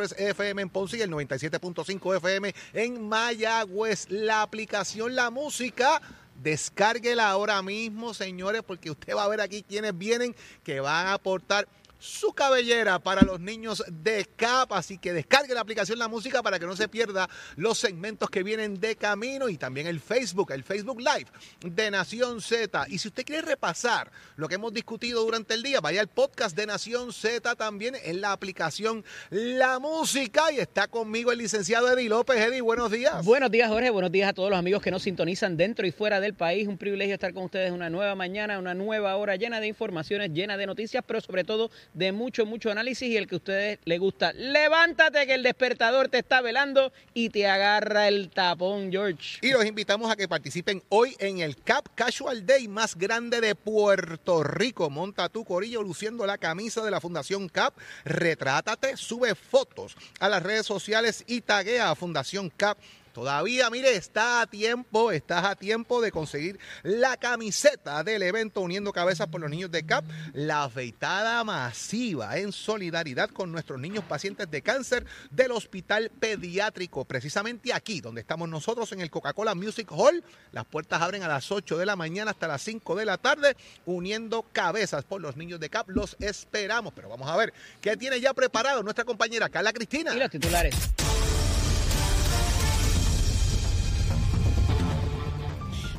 FM en Ponce y el 97.5 FM en Mayagüez. La aplicación La Música. Descárguela ahora mismo, señores, porque usted va a ver aquí quienes vienen que van a aportar su cabellera para los niños de CAP. Así que descargue la aplicación La Música para que no se pierda los segmentos que vienen de camino y también el Facebook, el Facebook Live de Nación Z. Y si usted quiere repasar lo que hemos discutido durante el día, vaya al podcast de Nación Z también en la aplicación La Música. Y está conmigo el licenciado Eddie López. Eddie, buenos días. Buenos días, Jorge. Buenos días a todos los amigos que nos sintonizan dentro y fuera del país. Un privilegio estar con ustedes una nueva mañana, una nueva hora llena de informaciones, llena de noticias, pero sobre todo de mucho, mucho análisis y el que a ustedes les gusta. Levántate que el despertador te está velando y te agarra el tapón, George. Y los invitamos a que participen hoy en el Cap Casual Day más grande de Puerto Rico. Monta tu corillo luciendo la camisa de la Fundación Cap. Retrátate, sube fotos a las redes sociales y taguea a Fundación Cap Todavía, mire, está a tiempo, estás a tiempo de conseguir la camiseta del evento Uniendo Cabezas por los Niños de CAP, la afeitada masiva en solidaridad con nuestros niños pacientes de cáncer del Hospital Pediátrico, precisamente aquí donde estamos nosotros en el Coca-Cola Music Hall. Las puertas abren a las 8 de la mañana hasta las 5 de la tarde, uniendo cabezas por los niños de CAP. Los esperamos, pero vamos a ver qué tiene ya preparado nuestra compañera Carla Cristina. Y los titulares.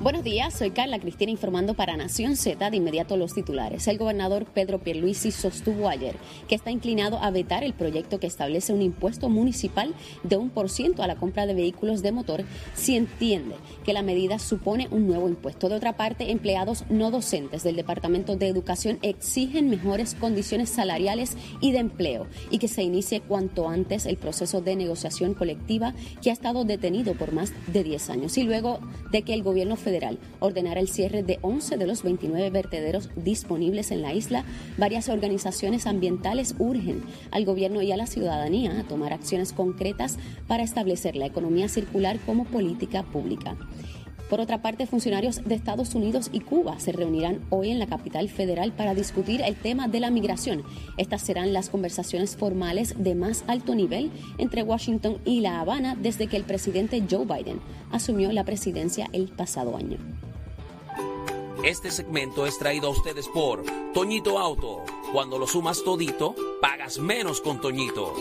Buenos días, soy Carla Cristina informando para Nación Z de inmediato los titulares. El gobernador Pedro Pierluisi sostuvo ayer que está inclinado a vetar el proyecto que establece un impuesto municipal de un por ciento a la compra de vehículos de motor si entiende que la medida supone un nuevo impuesto. De otra parte, empleados no docentes del Departamento de Educación exigen mejores condiciones salariales y de empleo y que se inicie cuanto antes el proceso de negociación colectiva que ha estado detenido por más de 10 años. Y luego de que el gobierno federal federal ordenará el cierre de 11 de los 29 vertederos disponibles en la isla, varias organizaciones ambientales urgen al gobierno y a la ciudadanía a tomar acciones concretas para establecer la economía circular como política pública. Por otra parte, funcionarios de Estados Unidos y Cuba se reunirán hoy en la capital federal para discutir el tema de la migración. Estas serán las conversaciones formales de más alto nivel entre Washington y La Habana desde que el presidente Joe Biden asumió la presidencia el pasado año. Este segmento es traído a ustedes por Toñito Auto. Cuando lo sumas todito, pagas menos con Toñito.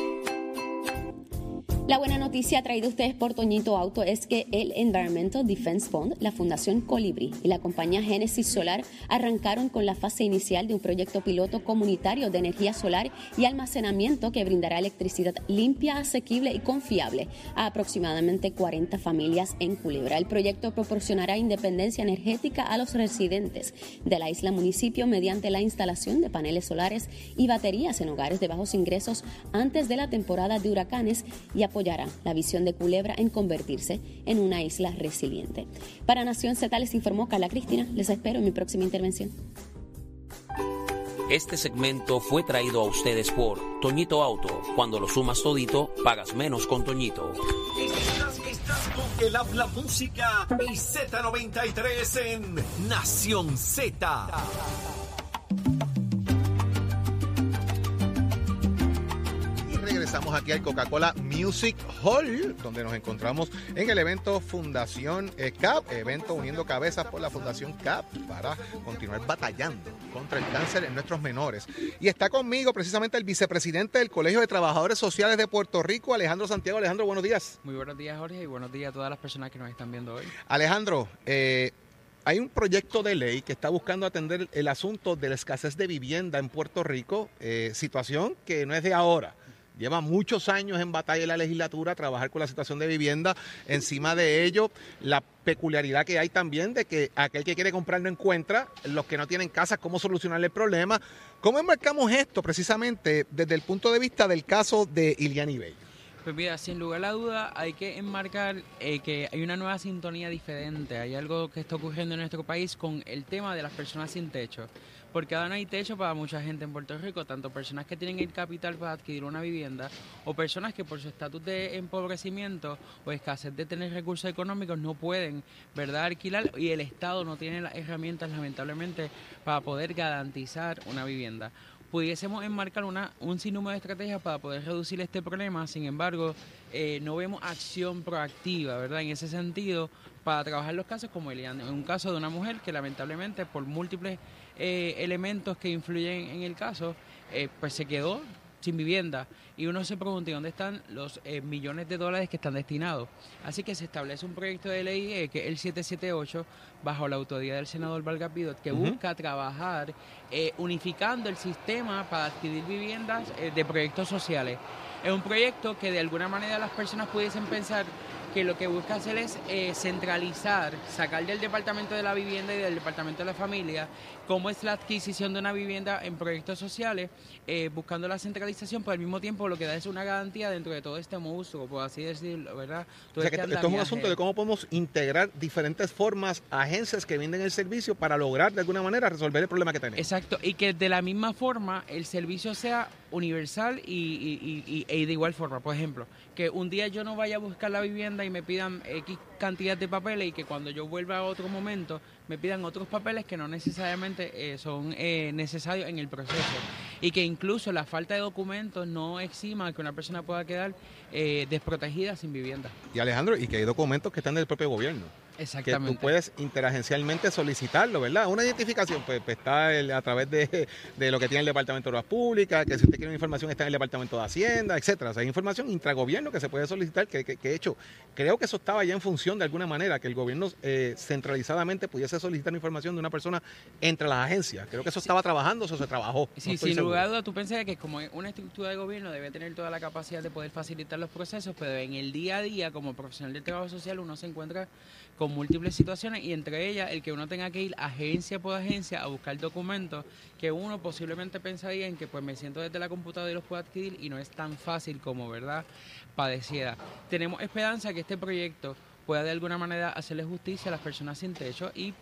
La buena noticia traída ustedes por Toñito Auto es que el Environmental Defense Fund, la Fundación Colibri y la compañía Genesis Solar arrancaron con la fase inicial de un proyecto piloto comunitario de energía solar y almacenamiento que brindará electricidad limpia, asequible y confiable a aproximadamente 40 familias en Culebra. El proyecto proporcionará independencia energética a los residentes de la isla municipio mediante la instalación de paneles solares y baterías en hogares de bajos ingresos antes de la temporada de huracanes y la visión de Culebra en convertirse en una isla resiliente. Para Nación Z les informó Carla Cristina. Les espero en mi próxima intervención. Este segmento fue traído a ustedes por Toñito Auto. Cuando lo sumas todito, pagas menos con Toñito. Estás, estás con el habla música y Z93 en Nación Z. Aquí al Coca-Cola Music Hall, donde nos encontramos en el evento Fundación eh, CAP, evento uniendo cabezas por la Fundación CAP para continuar batallando contra el cáncer en nuestros menores. Y está conmigo precisamente el vicepresidente del Colegio de Trabajadores Sociales de Puerto Rico, Alejandro Santiago. Alejandro, buenos días. Muy buenos días, Jorge, y buenos días a todas las personas que nos están viendo hoy. Alejandro, eh, hay un proyecto de ley que está buscando atender el asunto de la escasez de vivienda en Puerto Rico, eh, situación que no es de ahora lleva muchos años en batalla en la legislatura, trabajar con la situación de vivienda. Encima de ello, la peculiaridad que hay también de que aquel que quiere comprar no encuentra, los que no tienen casa, cómo solucionar el problema. ¿Cómo enmarcamos esto precisamente desde el punto de vista del caso de Iliani Bey? Pues mira, sin lugar a la duda hay que enmarcar eh, que hay una nueva sintonía diferente, hay algo que está ocurriendo en nuestro país con el tema de las personas sin techo porque ahora no hay techo para mucha gente en Puerto Rico, tanto personas que tienen el capital para adquirir una vivienda o personas que por su estatus de empobrecimiento o escasez de tener recursos económicos no pueden, ¿verdad?, alquilar y el Estado no tiene las herramientas, lamentablemente, para poder garantizar una vivienda. Pudiésemos enmarcar una, un sinnúmero de estrategias para poder reducir este problema, sin embargo, eh, no vemos acción proactiva, ¿verdad? En ese sentido, para trabajar los casos como Elian, en un caso de una mujer que lamentablemente por múltiples eh, elementos que influyen en el caso, eh, pues se quedó sin vivienda y uno se pregunta ¿y dónde están los eh, millones de dólares que están destinados. Así que se establece un proyecto de ley eh, que es el 778 bajo la autoridad del senador Vargas Vidot que busca trabajar eh, unificando el sistema para adquirir viviendas de proyectos sociales. Es un proyecto que de alguna manera las personas pudiesen pensar que lo que busca hacer es eh, centralizar, sacar del Departamento de la Vivienda y del Departamento de la Familia cómo es la adquisición de una vivienda en proyectos sociales, eh, buscando la centralización, pero al mismo tiempo lo que da es una garantía dentro de todo este monstruo, por así decirlo, ¿verdad? Todo O sea, que este esto es un asunto de cómo podemos integrar diferentes formas, agencias que venden el servicio para lograr de alguna manera resolver el problema que tenemos. Exacto, y que de la misma forma el servicio sea universal y, y- y- y- y de igual forma. Por ejemplo, que un día yo no vaya a buscar la vivienda y me pidan X cantidad de papeles y que cuando yo vuelva a otro momento me pidan otros papeles que no necesariamente eh, son eh, necesarios en el proceso. Y que incluso la falta de documentos no exima que una persona pueda quedar eh, desprotegida sin vivienda. Y Alejandro, y que hay documentos que están del propio gobierno. Que Exactamente. tú puedes interagencialmente solicitarlo, ¿verdad? Una identificación, pues, pues, está el- a través de, de lo que tiene el Departamento de Obras Públicas, que si usted quiere una información está en el Departamento de Hacienda, etcétera. O sea, hay información intragobierno que se puede solicitar, que, que, que, de hecho, creo que eso estaba ya en función de alguna manera, que el gobierno eh, centralizadamente pudiese solicitar información de una persona entre las agencias. Creo que eso estaba trabajando, eso se trabajó. no Sí, estoy sin seguro. lugar a dudas, tú pensas que como una estructura de gobierno debe tener toda la capacidad de poder facilitar los procesos, pero en el día a día, como profesional del trabajo social, uno se encuentra con múltiples situaciones y entre ellas el que uno tenga que ir agencia por agencia a buscar documentos que uno posiblemente pensaría en que pues me siento desde la computadora y los puedo adquirir y no es tan fácil como, ¿verdad?, padeciera. Tenemos esperanza que este proyecto pueda de alguna manera hacerle justicia a las personas sin techo y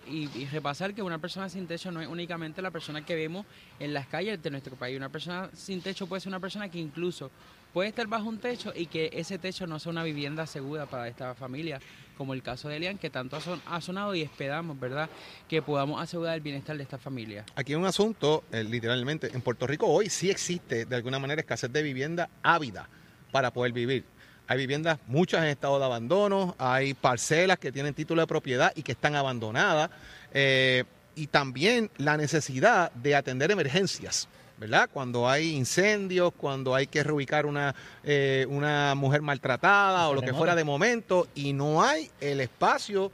repasar que una persona sin techo no es únicamente la persona que vemos en las calles de nuestro país. Una persona sin techo puede ser una persona que incluso puede estar bajo un techo y que ese techo no sea una vivienda segura para esta familia, como el caso de Elian, que tanto ha, son- ha sonado y esperamos, ¿verdad?, que podamos asegurar el bienestar de esta familia. Aquí hay un asunto, eh, literalmente, en Puerto Rico hoy sí existe de alguna manera escasez de vivienda ávida para poder vivir. Hay viviendas, muchas en estado de abandono, hay parcelas que tienen título de propiedad y que están abandonadas, eh, y también la necesidad de atender emergencias. ¿Verdad? Cuando hay incendios, cuando hay que reubicar una, eh, una mujer maltratada o lo que fuera de momento y no hay el espacio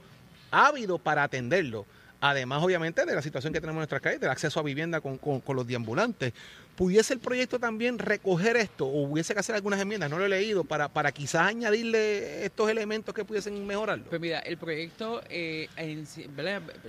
ávido para atenderlo. Además, obviamente, de la situación que tenemos en nuestras calles, del acceso a vivienda con, con- con los deambulantes. ¿Pudiese el proyecto también recoger esto o hubiese que hacer algunas enmiendas? No lo he leído, para, para quizás añadirle estos elementos que pudiesen mejorarlo. Pues mira, el proyecto eh,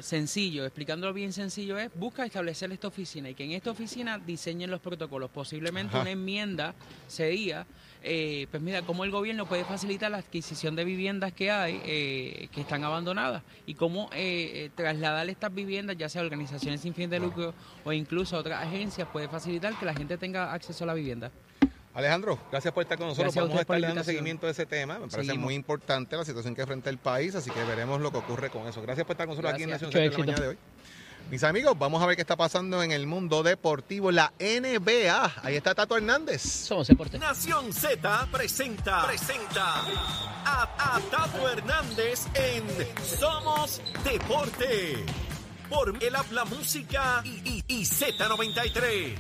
sencillo, explicándolo bien sencillo, es busca establecer esta oficina y que en esta oficina diseñen los protocolos. Posiblemente Ajá. una enmienda sería, eh, pues mira, cómo el gobierno puede facilitar la adquisición de viviendas que hay, eh, que están abandonadas, y cómo eh, eh, trasladar estas viviendas, ya sea a organizaciones sin fin de lucro o incluso a otras agencias, puede facilitar que la gente tenga acceso a la vivienda. Alejandro, gracias por estar con nosotros. Gracias a Vamos a la dando seguimiento a ese tema. Me parece Seguimos. muy importante la situación que enfrenta el país, así que veremos lo que ocurre con eso. Gracias por estar con nosotros aquí en. Nación en la mañana de hoy. Mis amigos, vamos a ver qué está pasando en el mundo deportivo. La NBA. Ahí está Tato Hernández. Somos Deporte. Nación Z presenta, presenta a, a Tato Hernández en Somos Deporte. Por el habla música y, y- y Z93.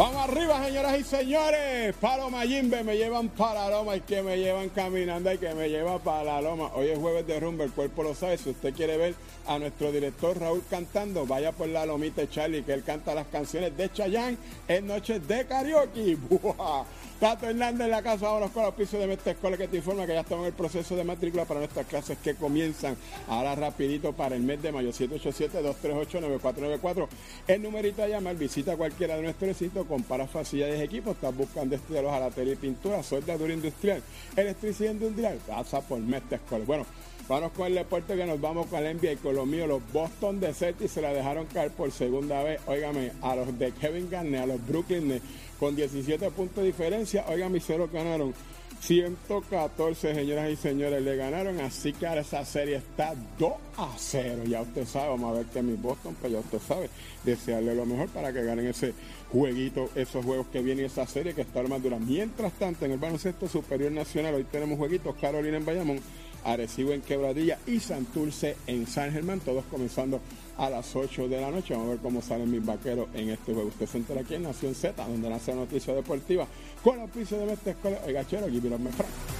Vamos arriba, señoras y señores. Paloma Jimbe me llevan para la loma y que me llevan caminando y que me lleva para la loma. Hoy es jueves de rumba, el cuerpo lo sabe. Si usted quiere ver a nuestro director Raúl cantando, vaya por la lomita Charlie, que él canta las canciones de Chayanne en noches de karaoke. ¡Buah! Tato Hernández en la casa, vámonos con los pisos de Mestre Escuela que te informa que ya estamos en el proceso de matrícula para nuestras clases que comienzan ahora rapidito para el mes de mayo 787-238-9494. El numerito a llamar, visita cualquiera de nuestros recintos, compara facilidades de equipos, estás buscando estudiar los jalatería y pintura, soldadura industrial, electricidad industrial, pasa por Mestre Escuela. Bueno, Vamos con el deporte que nos vamos con el NBA y con lo mío, los Boston de Celtics se la dejaron caer por segunda vez, óigame, a los de Kevin Garnett, a los Brooklyn con 17 puntos de diferencia, óigame, cero ganaron 114, señoras y señores, le ganaron, así que ahora esa serie está 2 a 0. Ya usted sabe, vamos a ver que mi Boston, pues ya usted sabe, desearle lo mejor para que ganen ese jueguito, esos juegos que vienen esa serie que está dura. Mientras tanto, en el baloncesto superior nacional, hoy tenemos jueguitos, Carolina en Bayamón, Arecibo en Quebradilla y Santurce en San Germán, todos comenzando a las 8 de la noche. Vamos a ver cómo salen mis vaqueros en este juego. Usted se entera aquí en Nación Z, donde nace la noticia deportiva con la oficio de esta escuela. Oiga, chero, aquí me Frank.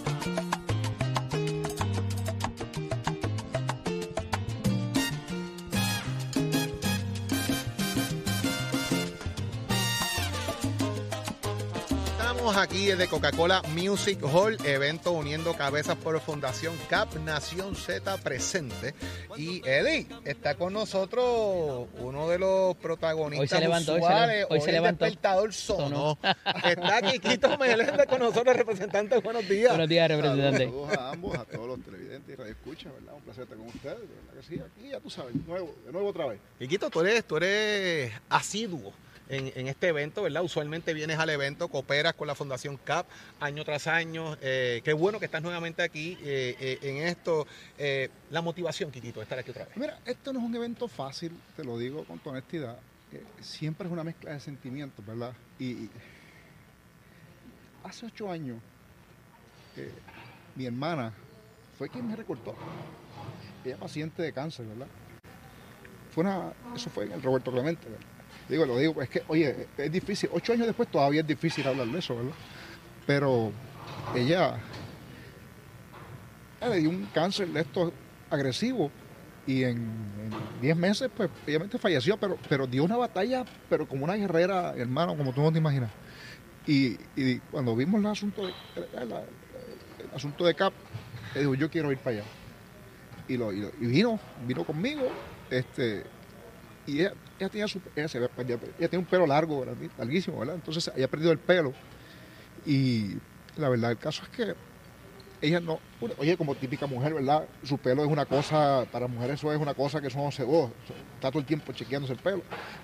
aquí desde Coca-Cola Music Hall, evento uniendo cabezas por Fundación CAP Nación Z presente. Y Eddie, está con nosotros uno de los protagonistas hoy se levantó, usuales, hoy se, levantó. El despertador sonó. está Quiquito Meléndez con nosotros, representante. Buenos días. Buenos días, representante. Saludos a ambos, a todos los televidentes y radioescuchas, ¿verdad? Un placer estar con ustedes, ¿verdad que sí? Aquí ya tú sabes, de nuevo, de nuevo otra vez. Quiquito, tú eres, tú eres asiduo en, este evento, ¿verdad? Usualmente vienes al evento, cooperas con la Fundación CAP año tras año. Eh, qué bueno que estás nuevamente aquí eh, eh, en esto. la motivación, Kikito, de estar aquí otra vez. Mira, esto no es un evento fácil, te lo digo con toda honestidad. siempre es una mezcla de sentimientos, ¿verdad? Y, hace ocho años, mi hermana fue quien me recortó. Ella paciente de cáncer, ¿verdad? Fue una, eso fue en el Roberto Clemente, ¿verdad? Digo, lo digo, es que, oye, es difícil. Ocho años después todavía es difícil hablar de eso, ¿verdad? Pero ella, le dio un cáncer de esto agresivo y en, diez meses, pues, obviamente falleció, pero, pero dio una batalla, pero como una guerrera, hermano, como tú no te imaginas. Y, cuando vimos el asunto de, el, asunto de CAP, dijo, yo quiero ir para allá. Y, lo, y, vino, vino conmigo, este, y ella, tenía su, ella, ella un pelo largo, larguísimo, ¿verdad? Entonces ella ha perdido el pelo. Y la verdad, el caso es que ella no, oye, como típica mujer, ¿verdad? Su pelo es una cosa, para mujeres eso es una cosa que son, oh, está todo el tiempo chequeándose el pelo.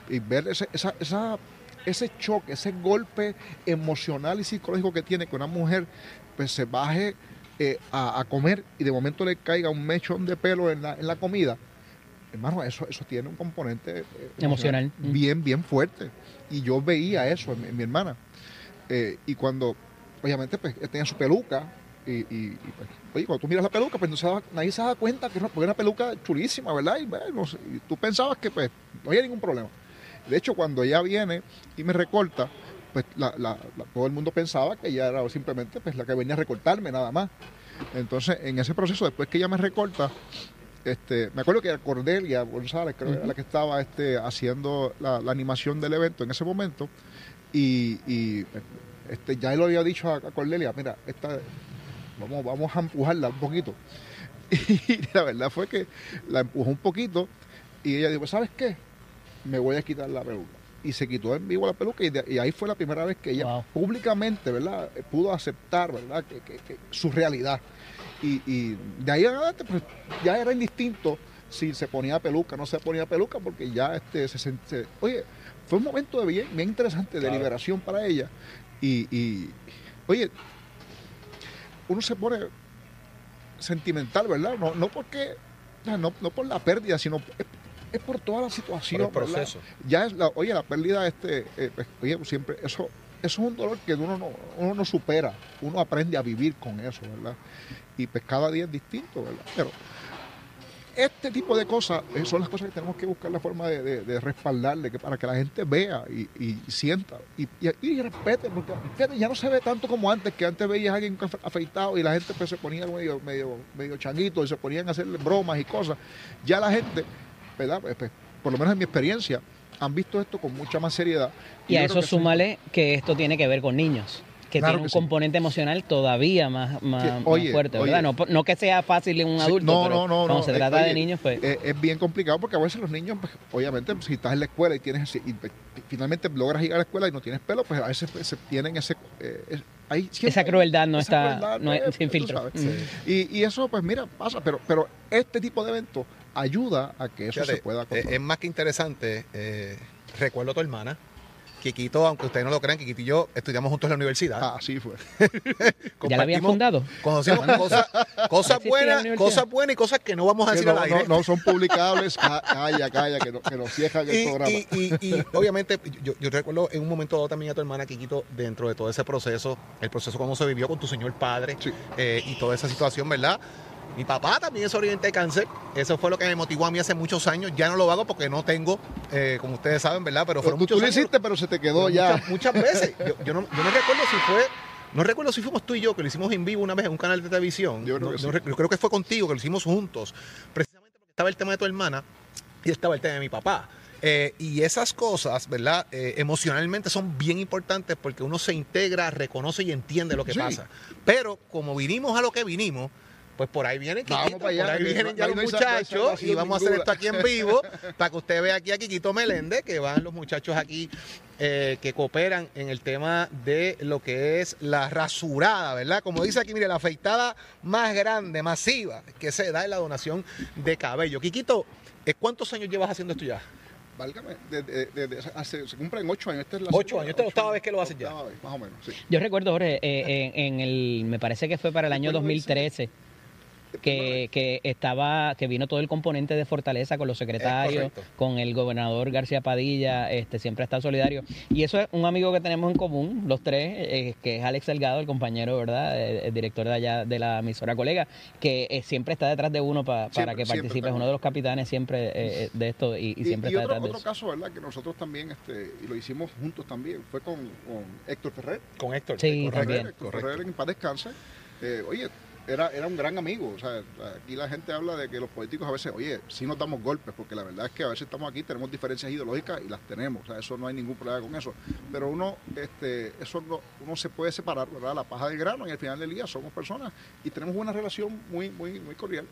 Y ver ese, esa, esa, ese choque, ese golpe emocional y psicológico que tiene que una mujer pues se baje eh, a, a, comer y de momento le caiga un mechón de pelo en la, en la comida, hermano, eso, eso tiene un componente eh, emocional bien, bien fuerte. Y yo veía eso en, mi hermana. Eh, y cuando, obviamente, pues, tenía su peluca, y, pues, oye, cuando tú miras la peluca, pues no nadie se da cuenta que es una, peluca chulísima, ¿verdad? Y, bueno, tú pensabas que pues no había ningún problema. De hecho, cuando ella viene y me recorta, pues todo el mundo pensaba que ella era simplemente pues, la que venía a recortarme nada más. Entonces, en ese proceso, después que ella me recorta, este, me acuerdo que era Cordelia González, creo que era la que estaba este, haciendo la, animación del evento en ese momento. Y, este, ya él lo había dicho a, Cordelia, mira, esta, vamos, vamos a empujarla un poquito. Y la verdad fue que la empujó un poquito y ella dijo, ¿sabes qué? Me voy a quitar la peluca. Y se quitó en vivo la peluca y, ahí fue la primera vez que ella públicamente, ¿verdad? Pudo aceptar, ¿verdad? que su realidad. Y, de ahí en adelante, pues ya era indistinto si se ponía peluca o no se ponía peluca, porque ya este, se, se Oye, fue un momento de bien, bien interesante de liberación para ella. Y, oye, uno se pone sentimental, ¿verdad? No, no porque, no, no por la pérdida, sino es, por toda la situación. el proceso. Ya es la, oye, la pérdida, este, eh, pues, oye, siempre, eso, eso es un dolor que uno no, uno no supera, uno aprende a vivir con eso, ¿verdad? y pues cada día es distinto, ¿verdad? Pero este tipo de cosas eh, son las cosas que tenemos que buscar la forma de, de, respaldarle, para que la gente vea y, sienta y, y, respete, porque ya no se ve tanto como antes, que antes veías a alguien afeitado y la gente pues, se ponía medio, medio, medio changuito y se ponían a hacerle bromas y cosas. Ya la gente, ¿verdad? Pues, pues, por lo menos en mi experiencia, han visto esto con mucha más seriedad. Y, a eso súmale que esto tiene que ver con niños. que Claro tiene un que sí. componente emocional todavía más, más, fuerte. ¿verdad? No, no que sea fácil en un Sí, adulto, no, pero no, no, cuando no, se eh, trata de niños, pues... eh, es bien complicado porque a veces los niños, pues, obviamente, si estás en la escuela y tienes y, pues, finalmente logras llegar a la escuela y no tienes pelo, pues a veces pues, se tienen ese... eh, hay Esa crueldad no esa está crueldad, no es sin filtro. Mm. Y, y eso, pues mira, pasa, pero, pero este tipo de eventos ayuda a que eso Fíjate, se pueda eh, controlar. es más que interesante. eh, recuerdo a tu hermana. Kikito, aunque ustedes no lo crean, Kikito y yo estudiamos juntos en la universidad. Ah, así fue. ¿Ya la habían fundado? Conocimos cosas, buenas, cosas buenas y cosas que no vamos a Que decir no, al aire. no, no son publicables. Ca- Calla, calla, que, no, que nos cierran el y, programa. y- y- y, obviamente, yo, yo recuerdo en un momento dado también a tu hermana Kikito, dentro de todo ese proceso, el proceso cómo se vivió con tu señor padre Sí. eh, y toda esa situación, ¿verdad? Mi papá también es sobreviviente de cáncer. Eso fue lo que me motivó a mí hace muchos años. Ya no lo hago porque no tengo, eh, como ustedes saben, ¿verdad? Pero fueron tú, tú muchos lo años. hiciste, pero se te quedó Pero ya. Muchas, muchas veces. Yo, yo no, yo no recuerdo si fue. No recuerdo si fuimos tú y yo, que lo hicimos en vivo una vez en un canal de televisión. Yo creo No- que no sí. rec- yo creo que fue contigo, que lo hicimos juntos. Precisamente porque estaba el tema de tu hermana y estaba el tema de mi papá. Eh, y esas cosas, ¿verdad? Eh, emocionalmente son bien importantes porque uno se integra, reconoce y entiende lo que Sí. pasa. Pero como vinimos a lo que vinimos, pues por ahí vienen Vamos Kikito, para allá, por ahí vienen ya no los no muchachos y vamos a hacer esto aquí en vivo para que usted vea aquí a Kikito Meléndez, que van los muchachos aquí eh, que cooperan en el tema de lo que es la rasurada, ¿verdad? Como dice aquí, mire, la afeitada más grande, masiva, que se da en la donación de cabello. Kikito, ¿eh, ¿cuántos años llevas haciendo esto ya? Válgame, de- de- de- de- hace- se cumplen ocho años. Esta es la Ocho años, esta es la octava vez que lo haces ya. vez, más o menos, sí. Yo recuerdo, Jorge, eh, en, en el, me parece que fue para el año Recuerdo 2013, que, que estaba, que vino todo el componente de Fortaleza con los secretarios, con el gobernador García Padilla, este siempre está solidario. Y eso es un amigo que tenemos en común, los tres, eh, que es Alex Delgado, el compañero, ¿verdad? El, el director de allá de la emisora colega, que eh, siempre está detrás de uno pa- para Siempre, que siempre participe, es uno de los capitanes siempre eh, eh, de esto y, y siempre está otro, detrás de otro eso. caso, ¿verdad? Que nosotros también, este, y lo hicimos juntos también, fue con, con Héctor Ferrer. Con Héctor. Sí, correcto, también. Héctor. Ferrer en paz descanse. Eh, oye, era, era un gran amigo. O sea, aquí la gente habla de que los políticos a veces, oye, sí nos damos golpes, porque la verdad es que a veces estamos aquí, tenemos diferencias ideológicas y las tenemos. O sea, eso no hay ningún problema con eso. Pero uno, este, eso no, uno se puede separar, ¿verdad? La paja del grano y al final del día somos personas y tenemos una relación muy, muy, muy cordial.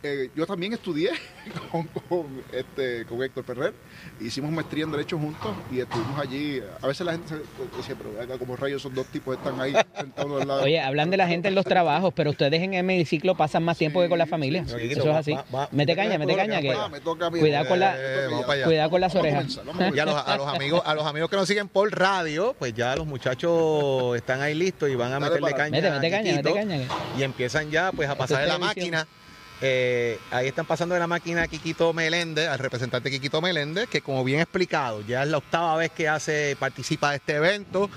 Eh, yo también estudié con, con, este, con Héctor Ferrer, hicimos maestría en Derecho juntos y estuvimos allí. A veces la gente se decía, pero como rayos esos dos tipos están ahí sentados al lado. Oye, hablan de la gente en los trabajos, pero ustedes en el hemiciclo pasan más tiempo que con la familia. sí, sí. Eso es así. Va- va- Mete caña, mete caña. que me toca a mí. Cuidado con la- allá. Cuidado con las orejas. comenzar, Y a los, a los amigos, a los amigos que nos siguen por radio, pues ya los muchachos están ahí listos y van a Dale meterle caña. Mete, caña, mete caña. Y empiezan ya pues a pasar de la máquina. Eh, ahí están pasando de la máquina a Quiquito Meléndez, al representante Quiquito Meléndez, que como bien explicado, ya es la octava vez que hace, participa de este evento.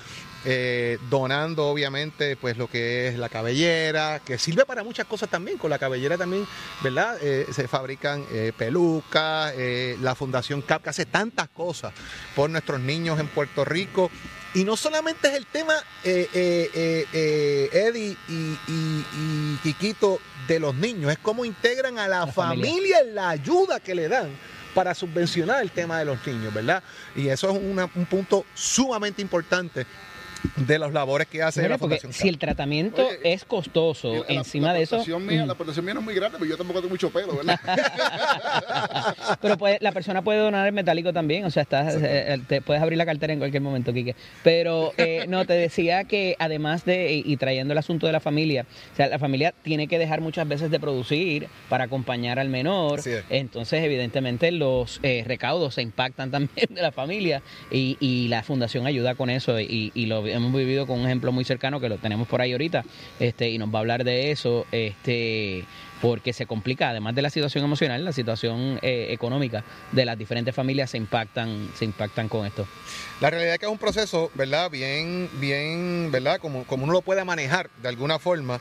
eh, donando obviamente pues lo que es la cabellera, que sirve para muchas cosas también, con la cabellera también, ¿verdad? Eh, se fabrican pelucas, la Fundación CAP que hace tantas cosas por nuestros niños en Puerto Rico. Y no solamente es el tema, eh, eh, eh, Eddie y, y, y Quiquito, de los niños, es cómo integran a la, La familia. familia en la ayuda que le dan para subvencionar el tema de los niños, ¿verdad? Y eso es una- un punto sumamente importante de las labores que hace Mira, la porque Fundación si el tratamiento Oye, es costoso, la- encima la de eso, Mía, mm, La aportación mía no es muy grande, pero yo tampoco tengo mucho pelo, ¿verdad? pero puede- la persona puede donar el metálico también, o sea, estás, eh, eh, te puedes abrir la cartera en cualquier momento, Quique. Pero eh, no, te decía que además de, y, y trayendo el asunto de la familia, o sea, la familia tiene que dejar muchas veces de producir para acompañar al menor, entonces evidentemente los eh, recaudos se impactan también de la familia y, y la fundación ayuda con eso y, y lo hemos vivido con un ejemplo muy cercano que lo tenemos por ahí ahorita este y nos va a hablar de eso este porque se complica además de la situación emocional la situación eh, económica de las diferentes familias se impactan se impactan con esto La realidad es que es un proceso, ¿verdad? Bien, bien, ¿verdad? Como, como uno lo puede manejar de alguna forma.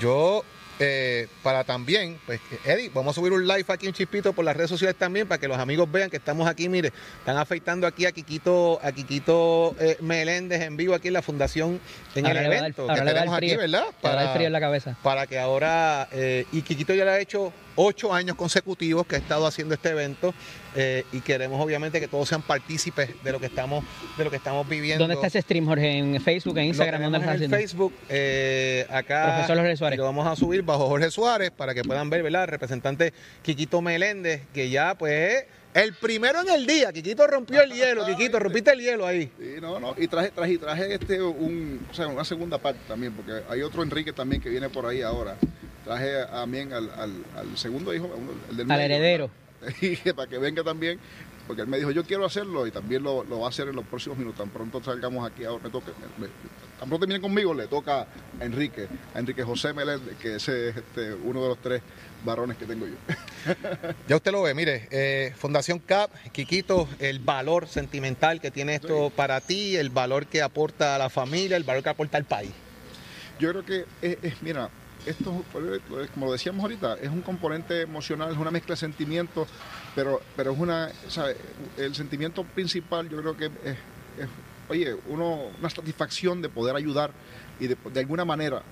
Yo eh, para también, pues, Eddie, vamos a subir un live aquí en Chispito por las redes sociales también para que los amigos vean que estamos aquí, mire, están afeitando aquí a Quiquito, a Quiquito eh, Meléndez en vivo aquí en la fundación, en Ahora el dar- evento ahora que dar tenemos aquí, frío. ¿verdad? Le va a dar frío en la cabeza. para que ahora, eh, y Quiquito ya le ha hecho ocho años consecutivos que ha estado haciendo este evento eh, y queremos obviamente que todos sean partícipes de lo que estamos, de lo que estamos viviendo. ¿Dónde está ese stream, Jorge? ¿En Facebook, en Instagram? ¿Dónde lo en estás haciendo? Facebook, eh, acá Profesor Jorge Suárez. lo vamos a subir bajo Jorge Suárez para que puedan ver, ¿verdad? El representante Quiquito Meléndez, que ya pues el primero en el día. Quiquito rompió el hielo, Quiquito, rompiste el hielo ahí. Sí, no, no, y traje, traje, traje este un, o sea, una segunda parte también, porque hay otro Enrique también que viene por ahí ahora. Traje también al, al, al segundo hijo, el del Al medio, heredero. y para que venga también, porque él me dijo, yo quiero hacerlo y también lo, lo va a hacer en los próximos minutos. Tan pronto salgamos aquí, ahora me toca, tan pronto vienen conmigo, le toca a Enrique, a Enrique José Meléndez, que ese es este, uno de los tres varones que tengo yo. Ya usted lo ve, mire, eh, Fundación CAP, Quiquito, el valor sentimental que tiene esto para ti, el valor que aporta a la familia, el valor que aporta al país. Yo creo que, es, es- mira, esto, como lo decíamos ahorita, es un componente emocional, es una mezcla de sentimientos, pero, pero es una, el sentimiento principal yo creo que es, oye, uno, una satisfacción de poder ayudar y de, alguna manera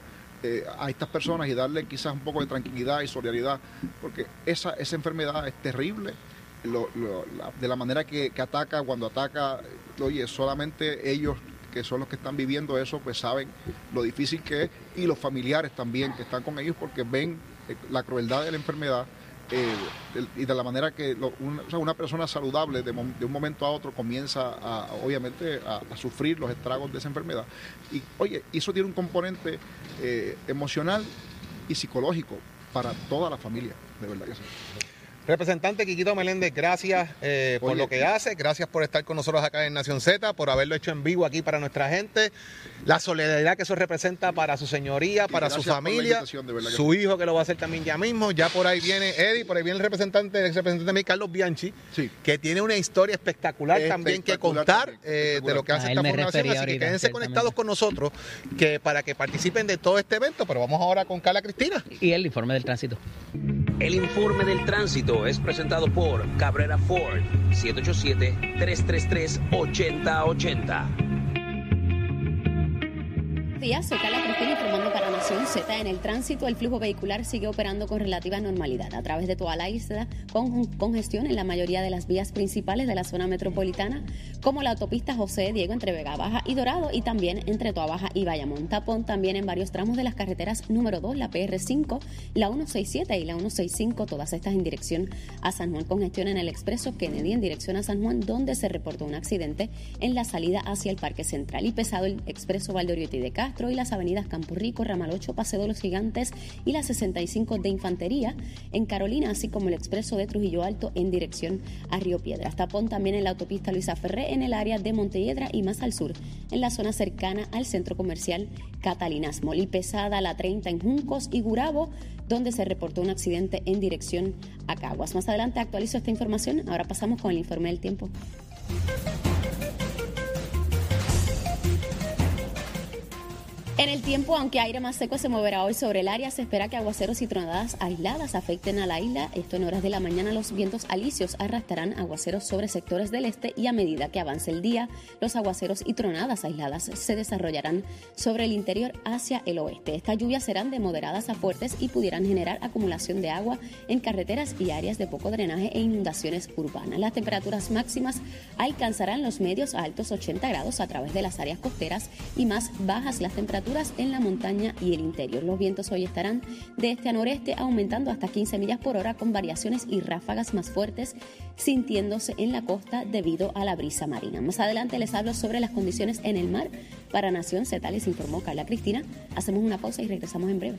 eh, a estas personas y darle quizás un poco de tranquilidad y solidaridad, porque esa, esa enfermedad es terrible. de la manera que ataca, cuando ataca, oye, solamente ellos que son los que están viviendo eso, pues saben lo difícil que es y los familiares también que están con ellos porque ven eh, la crueldad de la enfermedad eh, y de la manera que una, persona saludable de, un momento a otro comienza a, obviamente a, a sufrir los estragos de esa enfermedad. Y oye, eso tiene un componente eh, emocional y psicológico para toda la familia, de verdad que sí. Representante Quiquito Meléndez, gracias eh, por Oye. lo que hace, gracias por estar con nosotros acá en Nación Z, por haberlo hecho en vivo aquí para nuestra gente, la solidaridad que eso representa para su señoría, Y para su familia, su hijo que lo va a hacer también ya mismo, ya por ahí viene Eddie, por ahí viene el representante, el ex representante de mí, Carlos Bianchi, Sí. que tiene una historia espectacular, también que contar también, eh, de lo que hace esta fundación, así que quédense conectados con nosotros que para que participen de todo este evento, pero vamos ahora con Carla Cristina. Y el informe del tránsito. El informe del tránsito es presentado por Cabrera Ford, 787-333-8080. Días, soy Carla Cristina informando para Nación Z. En el tránsito, el flujo vehicular sigue operando con relativa normalidad a través de toda la isla, con congestión en la mayoría de las vías principales de la zona metropolitana, como la autopista José Diego entre Vega Baja y Dorado, y también entre Toa Baja y Bayamón. Tapón también en varios tramos de las carreteras número 2, la PR5, la 167 y la 165, todas estas en dirección a San Juan. Congestión en el expreso Kennedy en dirección a San Juan, donde se reportó un accidente en la salida hacia el Parque Central. Y pesado el expreso Valdoriotti de Castro y las avenidas Campo Rico, Ramal 8, Paseo de los Gigantes y la 65 de Infantería en Carolina, así como el expreso de Trujillo Alto en dirección a Río Piedras. Tapón también en la autopista Luisa Ferré en el área de Montelledra y más al sur, en la zona cercana al centro comercial Catalinas. Y pesada la 30 en Juncos y Gurabo, donde se reportó un accidente en dirección a Caguas. Más adelante actualizo esta información. Ahora pasamos con el informe del tiempo. En el tiempo, aunque aire más seco se moverá hoy sobre el área, se espera que aguaceros y tronadas aisladas afecten a la isla. Esto en horas de la mañana, los vientos alisios arrastrarán aguaceros sobre sectores del este y a medida que avance el día, los aguaceros y tronadas aisladas se desarrollarán sobre el interior hacia el oeste. Estas lluvias serán de moderadas a fuertes y pudieran generar acumulación de agua en carreteras y áreas de poco drenaje e inundaciones urbanas. Las temperaturas máximas alcanzarán los medios a altos 80 grados a través de las áreas costeras y más bajas las temperaturas en la montaña y el interior. Los vientos hoy estarán de este a noreste aumentando hasta 15 millas por hora con variaciones y ráfagas más fuertes sintiéndose en la costa debido a la brisa marina. Más adelante les hablo sobre las condiciones en el mar. Para Nación Z informó Carla Cristina. Hacemos una pausa y regresamos en breve.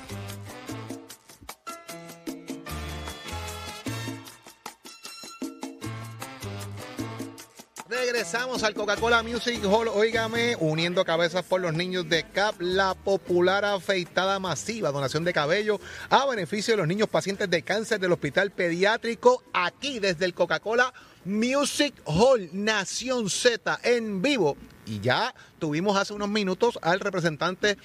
Regresamos al Coca-Cola Music Hall, óigame, uniendo cabezas por los niños de CAP, la popular afeitada masiva, donación de cabello a beneficio de los niños pacientes de cáncer del Hospital Pediátrico, aquí desde el Coca-Cola Music Hall, Nación Z, en vivo. Y ya tuvimos hace unos minutos al representante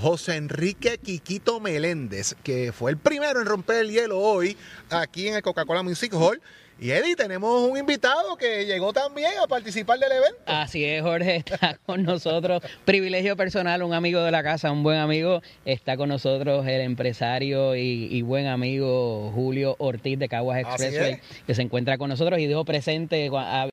José Enrique Quiquito Meléndez, que fue el primero en romper el hielo hoy aquí en el Coca-Cola Music Hall. Y Eddie, tenemos un invitado que llegó también a participar del evento. Así es, Jorge, está con nosotros. Privilegio personal, un amigo de la casa, un buen amigo. Está con nosotros el empresario y, y buen amigo Julio Ortiz de Caguas Expressway, es. que se encuentra con nosotros y dijo presente. a-